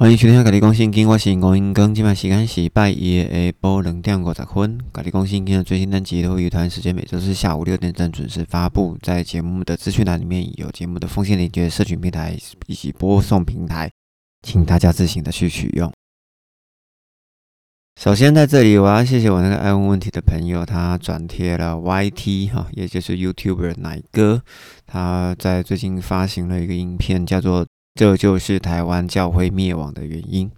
欢迎收听《家己讲圣经》，我是吴英庚。今晚时间是拜一的下晡两点五十分。《家己讲圣经》的最新单集都会于团时间每周四下午六点正准时发布。在节目的资讯栏里面有节目的风险连接、社群平台以及播送平台，请大家自行的去取用。首先在这里，我要谢谢我那个爱问问题的朋友，他转贴了 YT 哈，也就是 YouTuber 奶哥，他在最近发行了一个影片，叫做。这就是台湾教会灭亡的原因。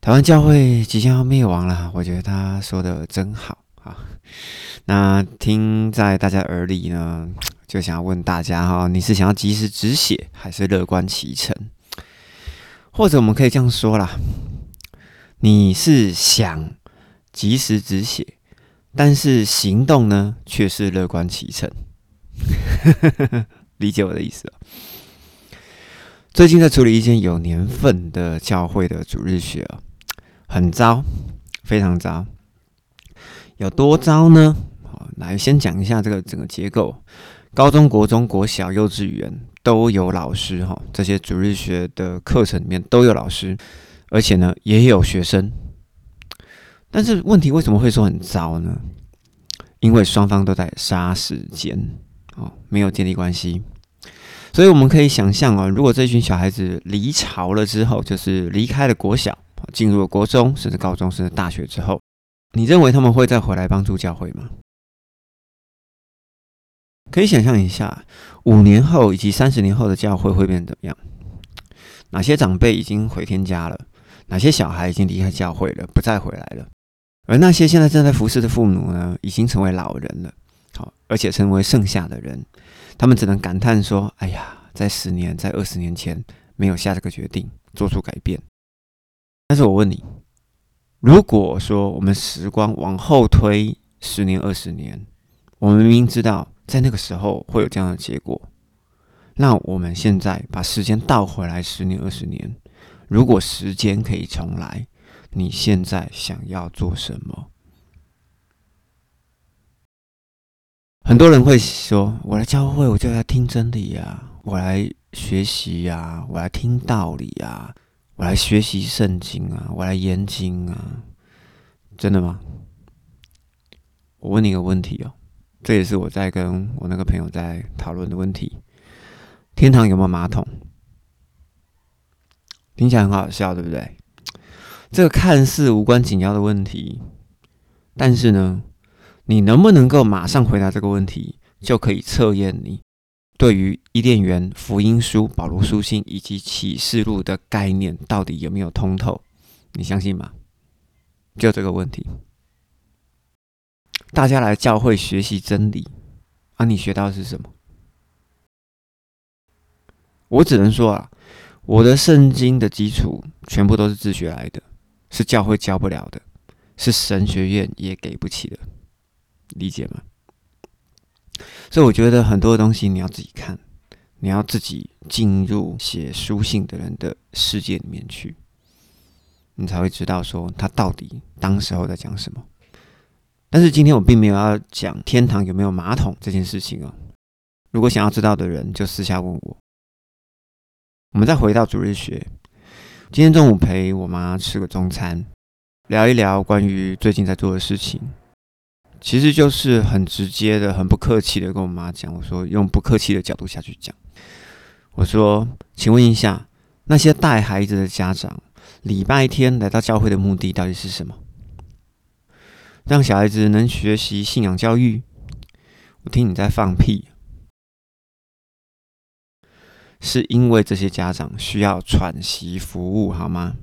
台湾教会即将要灭亡了，我觉得他说的真好啊。那听在大家耳里呢，就想要问大家哈，你是想要及时止血，还是乐观其成？或者我们可以这样说啦，你是想及时止血，但是行动呢却是乐观其成。理解我的意思哦。最近在处理一件有年份的教会的主日学啊，很糟，非常糟。有多糟呢？好，来先讲一下这个整个结构。高中国中国小幼稚园都有老师哈，这些主日学的课程里面都有老师，而且呢也有学生。但是问题为什么会说很糟呢？因为双方都在杀时间哦，没有建立关系。所以我们可以想象啊，如果这群小孩子离巢了之后，就是离开了国小，进入了国中，甚至高中，甚至大学之后，你认为他们会再回来帮助教会吗？可以想象一下，五年后以及三十年后的教会会变怎么样？哪些长辈已经回天家了？哪些小孩已经离开教会了，不再回来了？而那些现在正在服侍的父母呢，已经成为老人了，好，而且成为剩下的人。他们只能感叹说：“哎呀，在十年、在二十年前没有下这个决定，做出改变。”但是我问你，如果说我们时光往后推十年、二十年，我们明明知道在那个时候会有这样的结果，那我们现在把时间倒回来十年、二十年，如果时间可以重来，你现在想要做什么？很多人会说：“我来教会，我就要听真理呀，我来学习呀，我来听道理呀，我来学习圣经啊，我来研经啊。”真的吗？我问你一个问题哦，这也是我在跟我那个朋友在讨论的问题：天堂有没有马桶？听起来很好笑，对不对？这个看似无关紧要的问题，但是呢？你能不能够马上回答这个问题，就可以测验你对于伊甸园、福音书、保罗书信以及启示录的概念到底有没有通透？你相信吗？就这个问题，大家来教会学习真理，啊，你学到的是什么？我只能说啊，我的圣经的基础全部都是自学来的，是教会教不了的，是神学院也给不起的。理解吗？所以我觉得很多东西你要自己看，你要自己进入写书信的人的世界里面去，你才会知道说他到底当时候在讲什么。但是今天我并没有要讲天堂有没有马桶这件事情哦。如果想要知道的人，就私下问我。我们再回到主日学，今天中午陪我妈吃个中餐，聊一聊关于最近在做的事情。其实就是很直接的、很不客气的跟我妈讲，我说用不客气的角度下去讲，我说，请问一下，那些带孩子的家长，礼拜天来到教会的目的到底是什么？让小孩子能学习信仰教育？我听你在放屁，是因为这些家长需要喘息服务，好吗？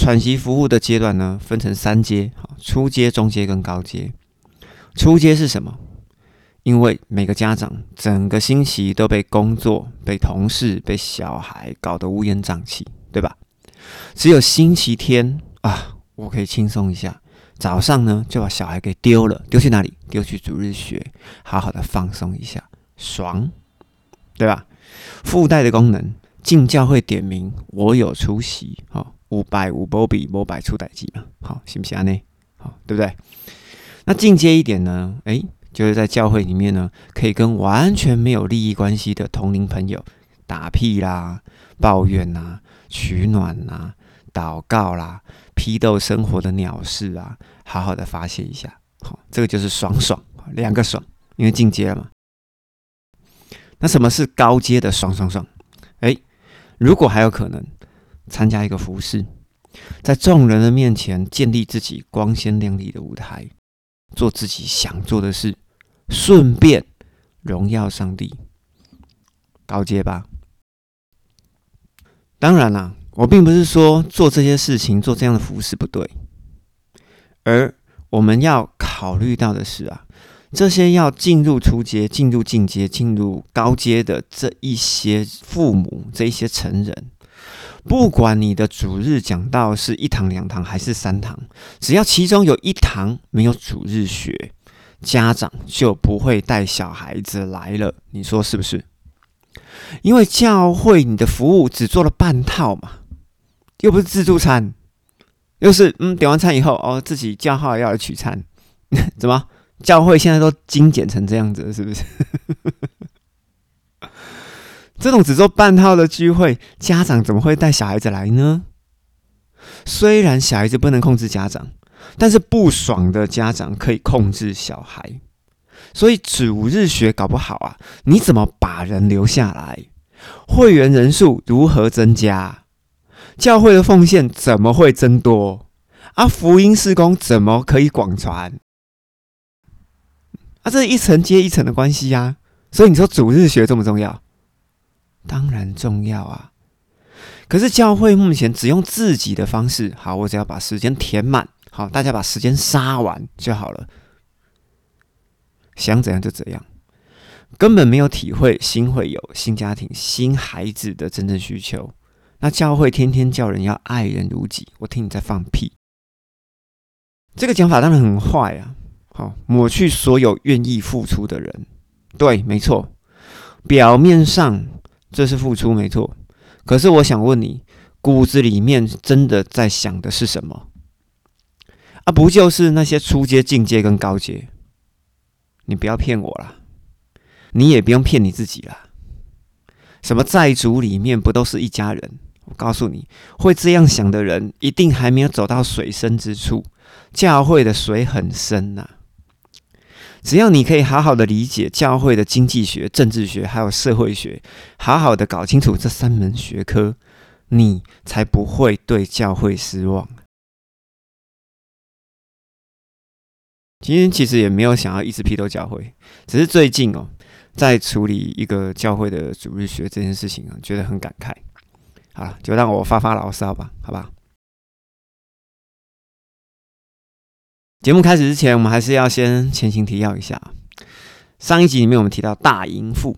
喘息服务的阶段呢，分成三阶，好，初阶、中阶跟高阶。初阶是什么？因为每个家长整个星期都被工作、被同事、被小孩搞得乌烟瘴气，对吧？只有星期天啊，我可以轻松一下。早上呢，就把小孩给丢了，丢去哪里？丢去主日学，好好的放松一下，爽，对吧？附带的功能，进教会点名，我有出席，好。五百五波比波百出代机嘛，好，行不行啊？呢，好，对不对？那进阶一点呢？诶，就是在教会里面呢，可以跟完全没有利益关系的同龄朋友打屁啦、抱怨呐、取暖呐、祷告啦、批斗生活的鸟事啊，好好的发泄一下。好，这个就是爽爽，两个爽，因为进阶了嘛。那什么是高阶的爽爽爽？如果还有可能参加一个服饰，在众人的面前建立自己光鲜亮丽的舞台，做自己想做的事，顺便荣耀上帝，高阶吧。当然啦，我并不是说做这些事情、做这样的服饰不对，而我们要考虑到的是啊。这些要进入初阶、进入进阶、进入高阶的这一些父母、这一些成人，不管你的主日讲到是一堂、两堂还是三堂，只要其中有一堂没有主日学，家长就不会带小孩子来了。你说是不是？因为教会你的服务只做了半套嘛，又不是自助餐，又是嗯点完餐以后哦自己叫号要来取餐，怎么？教会现在都精简成这样子了，是不是？这种只做半套的聚会，家长怎么会带小孩子来呢？虽然小孩子不能控制家长，但是不爽的家长可以控制小孩。所以主日学搞不好啊，你怎么把人留下来？会员人数如何增加？教会的奉献怎么会增多？啊，福音事工怎么可以广传？啊，这是一层接一层的关系呀，所以你说主日学重不重要？当然重要啊。可是教会目前只用自己的方式，好，我只要把时间填满，好，大家把时间杀完就好了，想怎样就怎样，根本没有体会新会有新家庭、新孩子的真正需求。那教会天天叫人要爱人如己，我听你在放屁，这个讲法当然很坏啊。好，抹去所有愿意付出的人。对，没错，表面上这是付出，没错。可是我想问你，骨子里面真的在想的是什么？啊，不就是那些初阶、进阶跟高阶？你不要骗我啦，你也不用骗你自己啦。什么债主里面不都是一家人？我告诉你，会这样想的人，一定还没有走到水深之处。教会的水很深呐。只要你可以好好的理解教会的经济学、政治学还有社会学，好好的搞清楚这三门学科，你才不会对教会失望。今天其实也没有想要一直批斗教会，只是最近哦，在处理一个教会的主日学这件事情啊，觉得很感慨。好了，就让我发发牢骚吧，好吧。节目开始之前，我们还是要先前情提要一下。上一集里面我们提到大淫妇，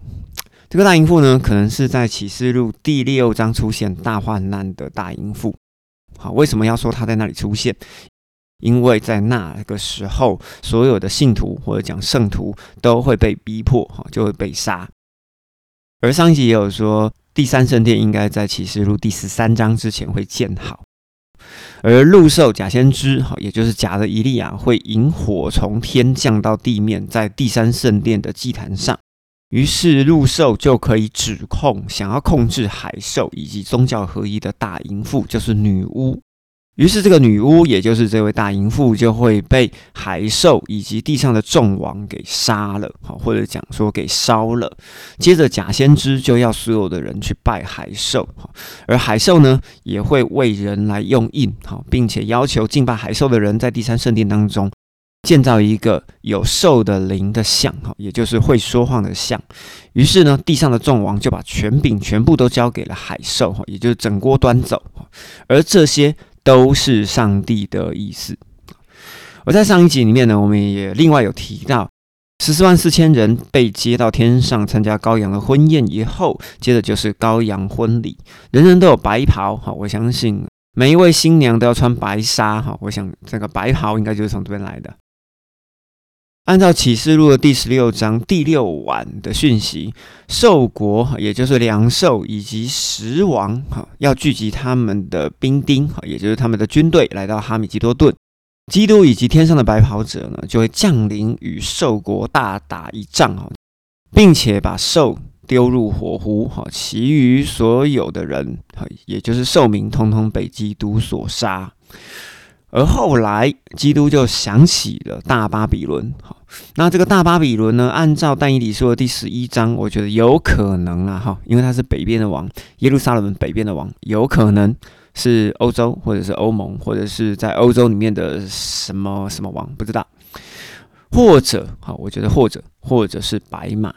这个大淫妇呢，可能是在启示录第六章出现大患难的大淫妇。好，为什么要说她在那里出现？因为在那个时候，所有的信徒或者讲圣徒都会被逼迫，哈，就会被杀。而上一集也有说，第三圣殿应该在启示录第十三章之前会建好。而陆兽假先知，哈，也就是假的伊利亚，会引火从天降到地面，在第三圣殿的祭坛上。于是陆兽就可以指控想要控制海兽以及宗教合一的大淫妇，就是女巫。于是，这个女巫，也就是这位大淫妇，就会被海兽以及地上的众王给杀了，好，或者讲说给烧了。接着，假先知就要所有的人去拜海兽，而海兽呢，也会为人来用印，好，并且要求敬拜海兽的人在第三圣殿当中建造一个有兽的灵的像，哈，也就是会说话的像。于是呢，地上的众王就把权柄全部都交给了海兽，哈，也就是整锅端走，而这些。都是上帝的意思。我在上一集里面呢，我们也另外有提到，十四万四千人被接到天上参加羔羊的婚宴以后，接着就是羔羊婚礼，人人都有白袍。哈，我相信每一位新娘都要穿白纱。哈，我想这个白袍应该就是从这边来的。按照启示录的第十六章第六晚的讯息，兽国也就是良兽以及十王哈，要聚集他们的兵丁哈，也就是他们的军队，来到哈米基多顿。基督以及天上的白袍者呢，就会降临与兽国大打一仗哈，并且把兽。丢入火湖，哈，其余所有的人，哈，也就是兽民，通通被基督所杀。而后来，基督就想起了大巴比伦，哈，那这个大巴比伦呢，按照但以理说的第十一章，我觉得有可能啊，哈，因为他是北边的王，耶路撒冷北边的王，有可能是欧洲，或者是欧盟，或者是在欧洲里面的什么什么王，不知道。或者，好，我觉得或者，或者是白马，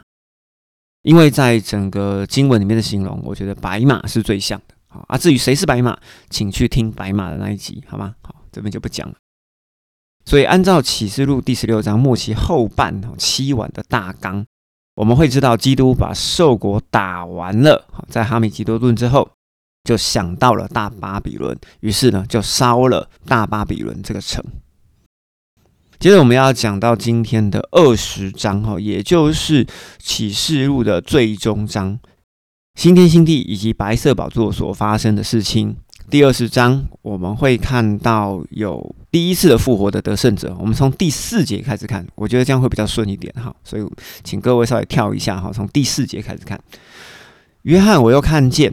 因为在整个经文里面的形容，我觉得白马是最像的。好啊，至于谁是白马，请去听白马的那一集，好吗？好，这边就不讲了。所以，按照启示录第十六章末期后半七晚的大纲，我们会知道，基督把兽国打完了，在哈米吉多顿之后，就想到了大巴比伦，于是呢，就烧了大巴比伦这个城。接着我们要讲到今天的二十章哈，也就是启示录的最终章，新天新地以及白色宝座所发生的事情。第二十章我们会看到有第一次的复活的得胜者，我们从第四节开始看，我觉得这样会比较顺一点哈，所以请各位稍微跳一下哈，从第四节开始看。约翰，我又看见。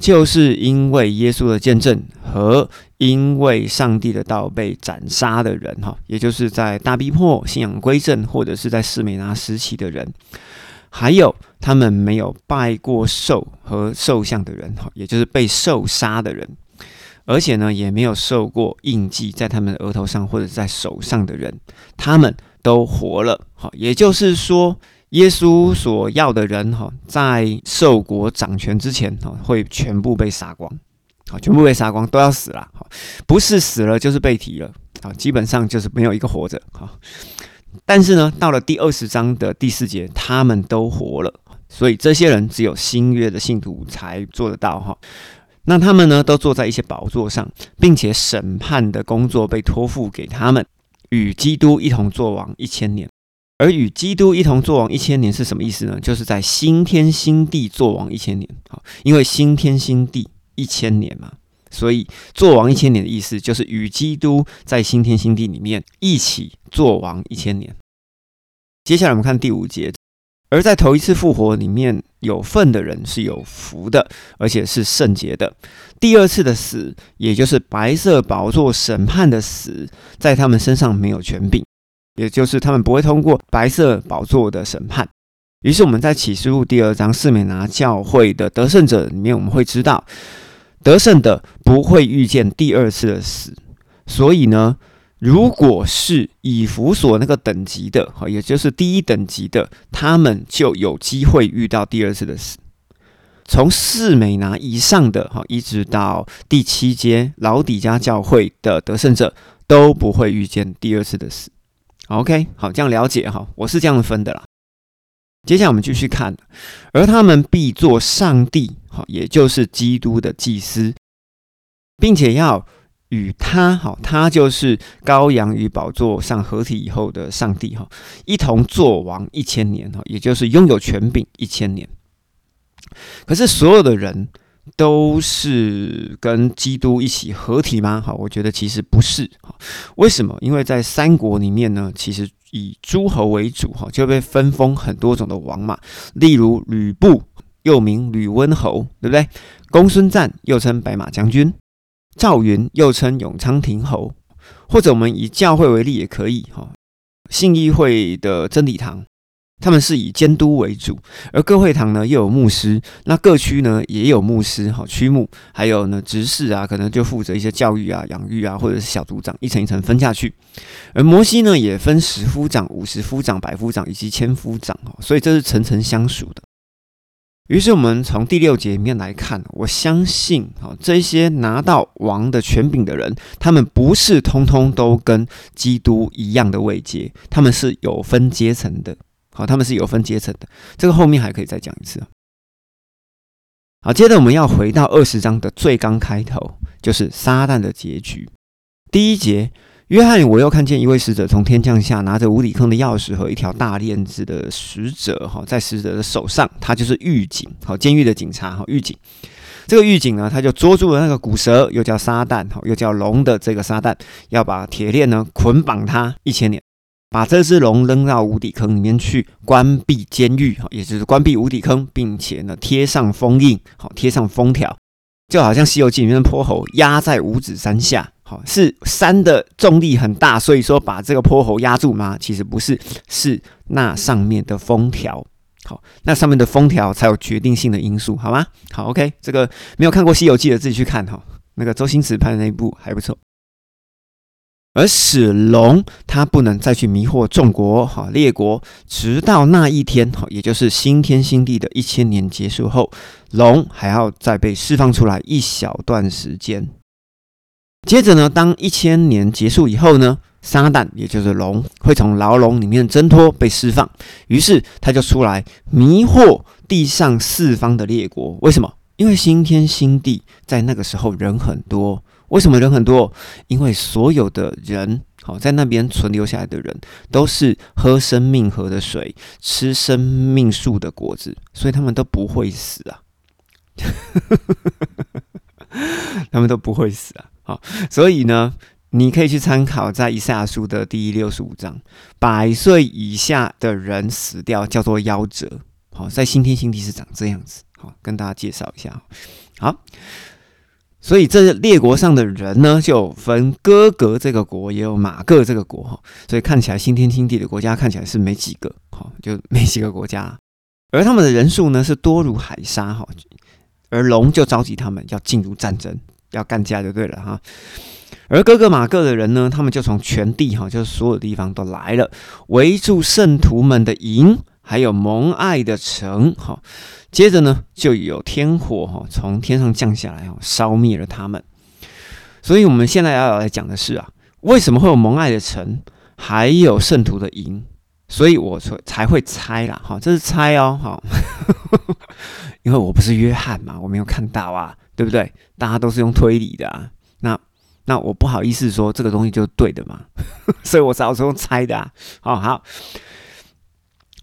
就是因为耶稣的见证和因为上帝的道被斩杀的人，哈，也就是在大逼迫、信仰归正，或者是在士美拿时期的人，还有他们没有拜过兽和兽像的人，哈，也就是被兽杀的人，而且呢，也没有受过印记在他们额头上或者在手上的人，他们都活了，哈，也就是说。耶稣所要的人哈，在受国掌权之前哈，会全部被杀光，好，全部被杀光，都要死了，好，不是死了就是被提了，好，基本上就是没有一个活着，好，但是呢，到了第二十章的第四节，他们都活了，所以这些人只有新约的信徒才做得到哈，那他们呢，都坐在一些宝座上，并且审判的工作被托付给他们，与基督一同作王一千年。而与基督一同作王一千年是什么意思呢？就是在新天新地作王一千年。好，因为新天新地一千年嘛，所以作王一千年的意思就是与基督在新天新地里面一起作王一千年。接下来我们看第五节，而在头一次复活里面有份的人是有福的，而且是圣洁的。第二次的死，也就是白色宝座审判的死，在他们身上没有权柄。也就是他们不会通过白色宝座的审判，于是我们在启示录第二章四美拿教会的得胜者里面，我们会知道得胜的不会遇见第二次的死。所以呢，如果是以弗所那个等级的，哈，也就是第一等级的，他们就有机会遇到第二次的死。从四美拿以上的，哈，一直到第七阶老底加教会的得胜者，都不会遇见第二次的死。OK，好，这样了解哈，我是这样分的啦。接下来我们继续看，而他们必做上帝，哈，也就是基督的祭司，并且要与他，哈，他就是羔羊与宝座上合体以后的上帝，哈，一同作王一千年，哈，也就是拥有权柄一千年。可是所有的人。都是跟基督一起合体吗？好，我觉得其实不是。哈，为什么？因为在三国里面呢，其实以诸侯为主，哈，就被分封很多种的王嘛。例如吕布，又名吕温侯，对不对？公孙瓒又称白马将军，赵云又称永昌亭侯，或者我们以教会为例也可以，哈，信义会的真理堂。他们是以监督为主，而各会堂呢又有牧师，那各区呢也有牧师，哈区牧，还有呢执事啊，可能就负责一些教育啊、养育啊，或者是小组长，一层一层分下去。而摩西呢也分十夫长、五十夫长、百夫长以及千夫长，所以这是层层相属的。于是我们从第六节里面来看，我相信啊，这些拿到王的权柄的人，他们不是通通都跟基督一样的位阶，他们是有分阶层的。好，他们是有分阶层的，这个后面还可以再讲一次。好，接着我们要回到二十章的最刚开头，就是撒旦的结局。第一节，约翰，我又看见一位使者从天降下，拿着无底坑的钥匙和一条大链子的使者，哈，在使者的手上，他就是狱警，好，监狱的警察，哈，狱警。这个狱警呢，他就捉住了那个古蛇，又叫撒旦，哈，又叫龙的这个撒旦，要把铁链呢捆绑他一千年。把这只龙扔到无底坑里面去，关闭监狱，哈，也就是关闭无底坑，并且呢贴上封印，好，贴上封条，就好像《西游记》里面的泼猴压在五指山下，是山的重力很大，所以说把这个泼猴压住吗？其实不是，是那上面的封条，好，那上面的封条才有决定性的因素，好吗？好，OK，这个没有看过《西游记》的自己去看哈，那个周星驰拍的那一部还不错。而使龙，它不能再去迷惑众国哈列国，直到那一天哈，也就是新天新地的一千年结束后，龙还要再被释放出来一小段时间。接着呢，当一千年结束以后呢，撒旦也就是龙会从牢笼里面挣脱被释放，于是他就出来迷惑地上四方的列国。为什么？因为新天新地在那个时候人很多。为什么人很多？因为所有的人，好在那边存留下来的人，都是喝生命河的水，吃生命树的果子，所以他们都不会死啊！他们都不会死啊！好，所以呢，你可以去参考在以赛亚书的第六十五章，百岁以下的人死掉叫做夭折。好，在新天新地是长这样子。好，跟大家介绍一下。好。所以这列国上的人呢，就分哥格这个国，也有马各这个国哈。所以看起来新天新地的国家看起来是没几个，哈，就没几个国家。而他们的人数呢是多如海沙哈。而龙就召集他们要进入战争，要干架就对了哈。而哥哥马各的人呢，他们就从全地哈，就是所有地方都来了，围住圣徒们的营。还有蒙爱的城，哈，接着呢，就有天火，哈，从天上降下来，哈，烧灭了他们。所以，我们现在要来讲的是啊，为什么会有蒙爱的城，还有圣徒的营？所以我说才会猜啦，哈，这是猜哦，哈，因为我不是约翰嘛，我没有看到啊，对不对？大家都是用推理的啊，那那我不好意思说这个东西就是对的嘛，所以我只好是用猜的啊，好好。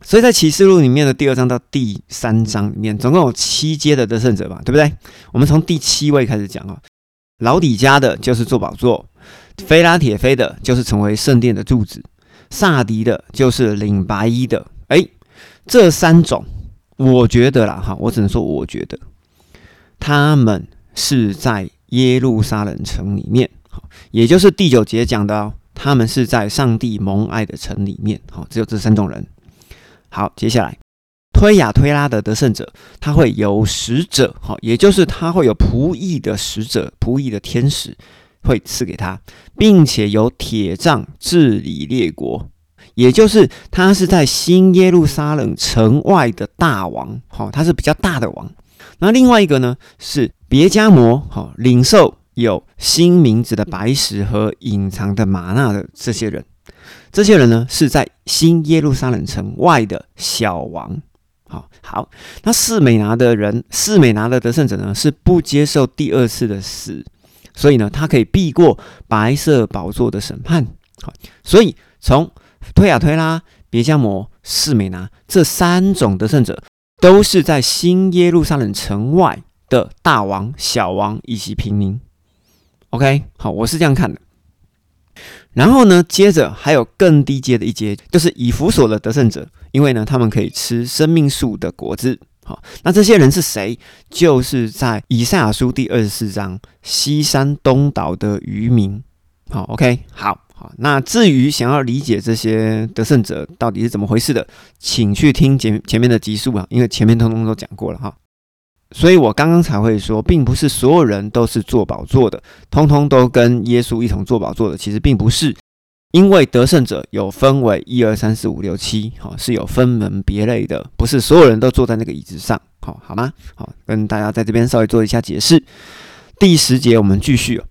所以在启示录里面的第二章到第三章里面，总共有七阶的得胜者吧，对不对？我们从第七位开始讲啊，老底家的就是做宝座，菲拉铁菲的就是成为圣殿的柱子，萨迪的就是领白衣的。哎，这三种，我觉得啦，哈，我只能说我觉得，他们是在耶路撒冷城里面，好，也就是第九节讲的，他们是在上帝蒙爱的城里面，好，只有这三种人。好，接下来推雅推拉的得胜者，他会有使者，好，也就是他会有仆役的使者，仆役的天使会赐给他，并且有铁杖治理列国，也就是他是在新耶路撒冷城外的大王，好，他是比较大的王。那另外一个呢，是别加摩，好，领受有新名字的白石和隐藏的玛纳的这些人。这些人呢，是在新耶路撒冷城外的小王。好好，那四美拿的人，四美拿的得胜者呢，是不接受第二次的死，所以呢，他可以避过白色宝座的审判。好，所以从推亚推拉、别加摩、四美拿这三种得胜者，都是在新耶路撒冷城外的大王、小王以及平民。OK，好，我是这样看的。然后呢，接着还有更低阶的一阶，就是以弗所的得胜者，因为呢，他们可以吃生命树的果子。好，那这些人是谁？就是在以赛亚书第二十四章西山东岛的渔民。好，OK，好好。那至于想要理解这些得胜者到底是怎么回事的，请去听前前面的集数啊，因为前面通通都讲过了哈。所以我刚刚才会说，并不是所有人都是做宝座的，通通都跟耶稣一同做宝座的。其实并不是，因为得胜者有分为一二三四五六七，好是有分门别类的，不是所有人都坐在那个椅子上，好好吗？好，跟大家在这边稍微做一下解释。第十节我们继续。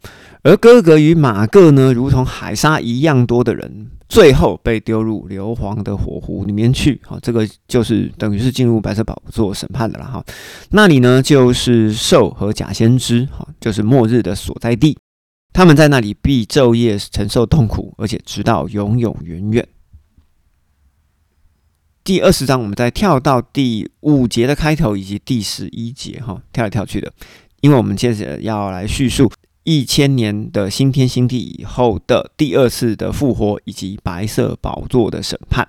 而哥哥与马各呢，如同海沙一样多的人，最后被丢入硫磺的火湖里面去。好，这个就是等于是进入白色宝座审判的了哈。那里呢，就是兽和假先知，哈，就是末日的所在地。他们在那里必昼夜承受痛苦，而且直到永永远远。第二十章，我们再跳到第五节的开头，以及第十一节，哈，跳来跳去的，因为我们接着要来叙述。一千年的新天新地以后的第二次的复活，以及白色宝座的审判。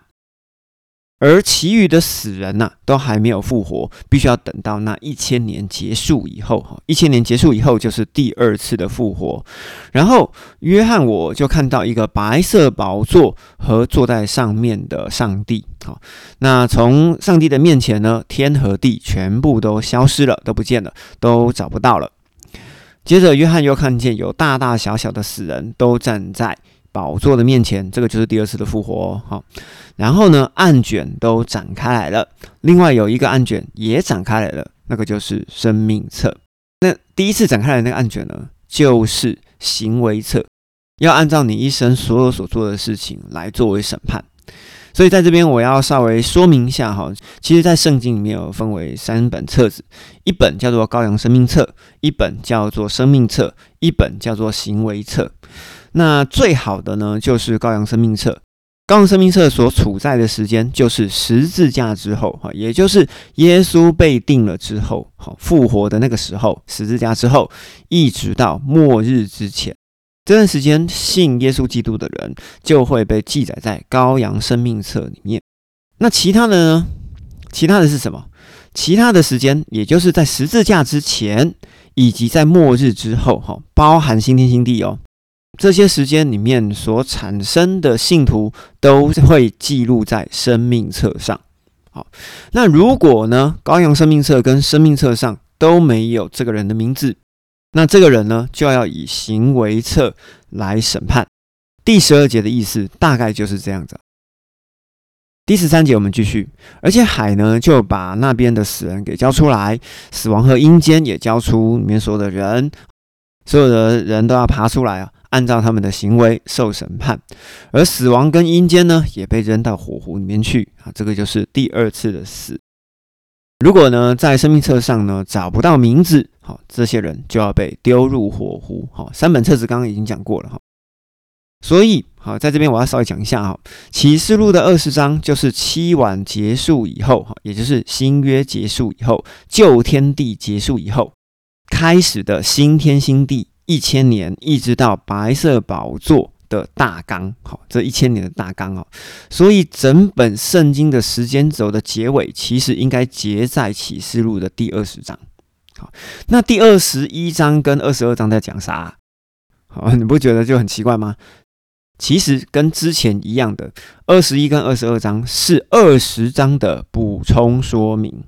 而其余的死人呐，都还没有复活，必须要等到那一千年结束以后。哈，一千年结束以后就是第二次的复活。然后约翰我就看到一个白色宝座和坐在上面的上帝。好，那从上帝的面前呢，天和地全部都消失了，都不见了，都找不到了。接着约翰又看见有大大小小的死人都站在。宝座的面前，这个就是第二次的复活哦。好，然后呢，案卷都展开来了。另外有一个案卷也展开来了，那个就是生命册。那第一次展开来那个案卷呢，就是行为册，要按照你一生所有所做的事情来作为审判。所以在这边我要稍微说明一下哈，其实，在圣经里面有分为三本册子，一本叫做羔羊生命册，一本叫做生命册，一本叫做行为册。那最好的呢，就是羔羊生命册。羔羊生命册所处在的时间，就是十字架之后，哈，也就是耶稣被定了之后，好复活的那个时候，十字架之后，一直到末日之前，这段时间信耶稣基督的人就会被记载在羔羊生命册里面。那其他的呢？其他的是什么？其他的时间，也就是在十字架之前，以及在末日之后，哈，包含新天新地哦。这些时间里面所产生的信徒都会记录在生命册上。好，那如果呢，羔羊生命册跟生命册上都没有这个人的名字，那这个人呢就要以行为册来审判。第十二节的意思大概就是这样子。第十三节我们继续，而且海呢就把那边的死人给交出来，死亡和阴间也交出里面所有的人，所有的人都要爬出来啊。按照他们的行为受审判，而死亡跟阴间呢，也被扔到火湖里面去啊！这个就是第二次的死。如果呢，在生命册上呢找不到名字，好，这些人就要被丢入火湖。好，三本册子刚刚已经讲过了哈。所以，好，在这边我要稍微讲一下哈，《启示录》的二十章就是七晚结束以后，哈，也就是新约结束以后，旧天地结束以后，开始的新天新地。一千年一直到白色宝座的大纲，好，这一千年的大纲哦，所以整本圣经的时间轴的结尾，其实应该结在启示录的第二十章。好，那第二十一章跟二十二章在讲啥？好，你不觉得就很奇怪吗？其实跟之前一样的，二十一跟二十二章是二十章的补充说明。